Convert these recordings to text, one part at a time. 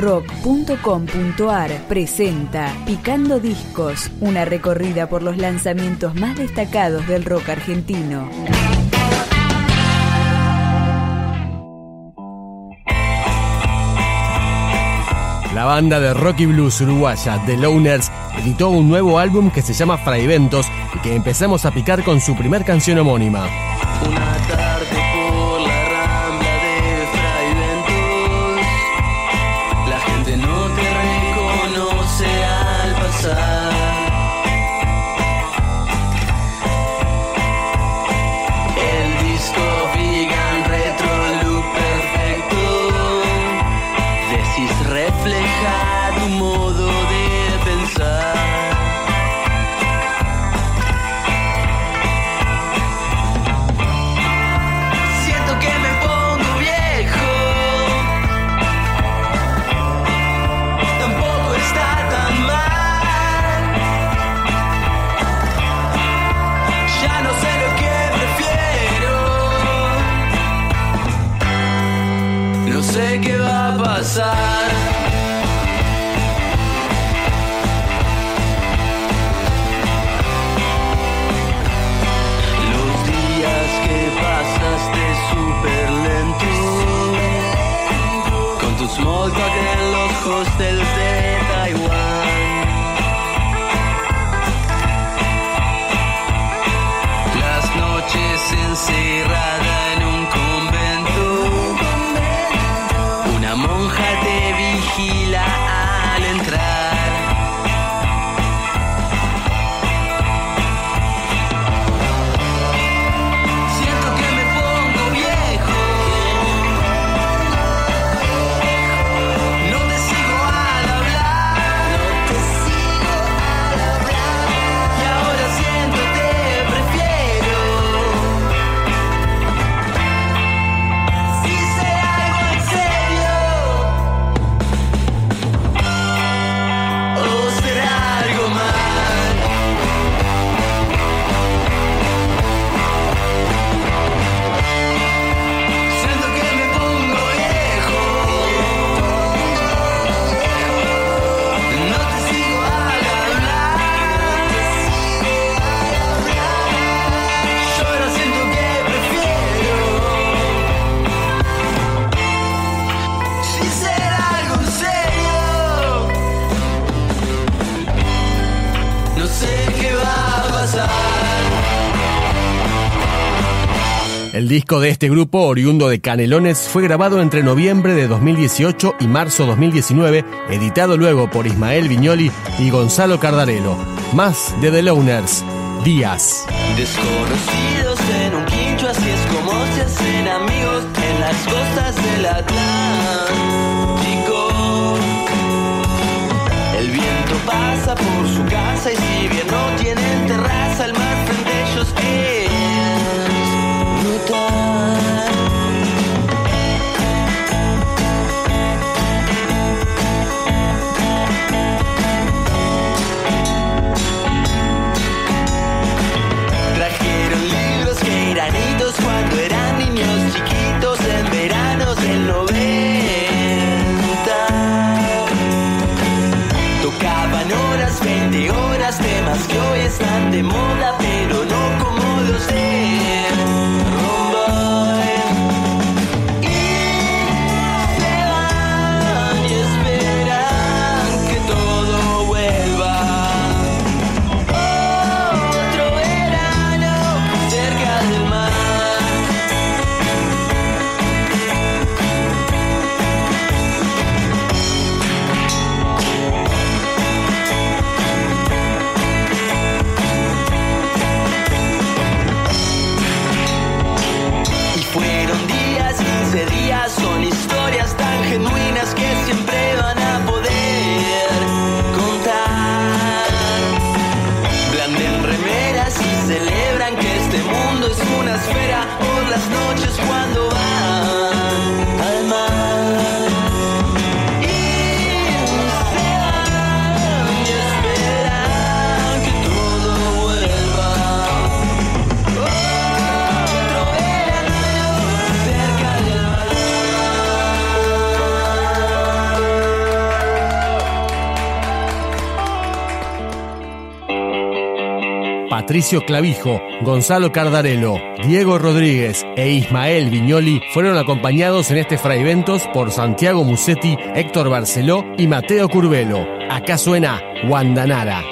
rock.com.ar presenta Picando Discos, una recorrida por los lanzamientos más destacados del rock argentino. La banda de rock y blues uruguaya The Loners editó un nuevo álbum que se llama Fraiventos y que empezamos a picar con su primer canción homónima. Una refleja tu modo de pensar. Siento que me pongo viejo. Tampoco está tan mal. Ya no sé lo que prefiero. No sé qué va a pasar. Los hostels disco de este grupo, oriundo de Canelones, fue grabado entre noviembre de 2018 y marzo 2019, editado luego por Ismael Viñoli y Gonzalo Cardarello. Más de The Loners, Díaz. Desconocidos en un quincho, así es como se hacen amigos en las costas del Atlántico. El viento pasa por su casa y si bien no tienen terraza, el mar frente ellos es Trajeron libros que granitos cuando eran niños chiquitos en veranos del 90. Tocaban horas, 20 horas, temas que hoy están de Patricio Clavijo, Gonzalo Cardarello, Diego Rodríguez e Ismael Viñoli fueron acompañados en este fraiventos por Santiago Musetti, Héctor Barceló y Mateo Curvelo. Acá suena Guandanara.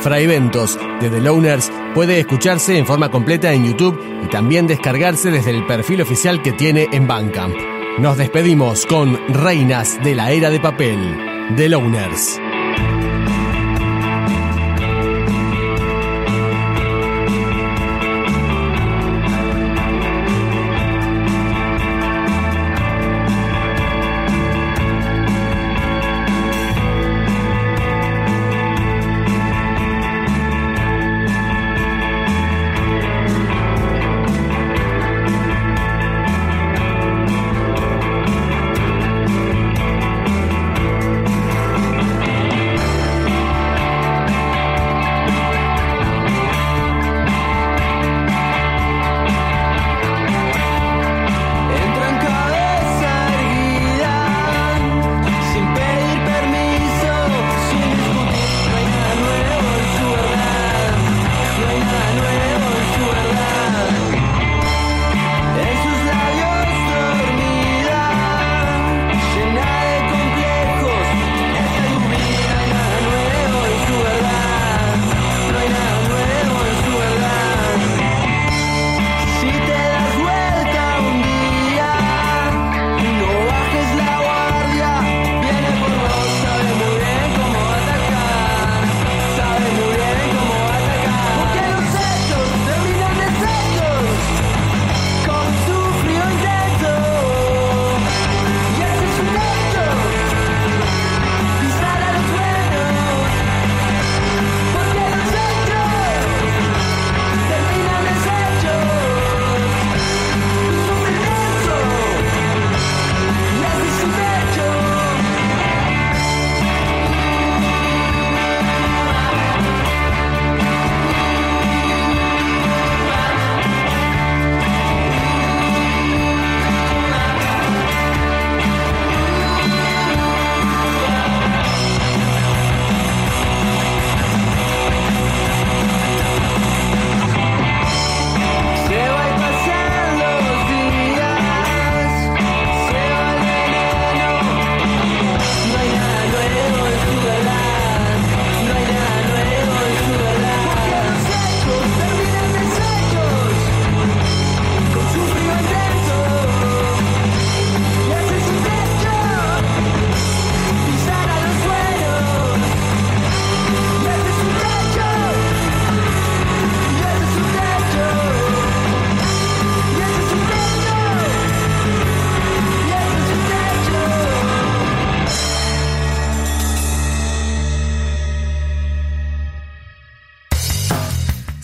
Fraiventos de The Loners puede escucharse en forma completa en YouTube y también descargarse desde el perfil oficial que tiene en Bandcamp. Nos despedimos con Reinas de la Era de Papel, The Loners.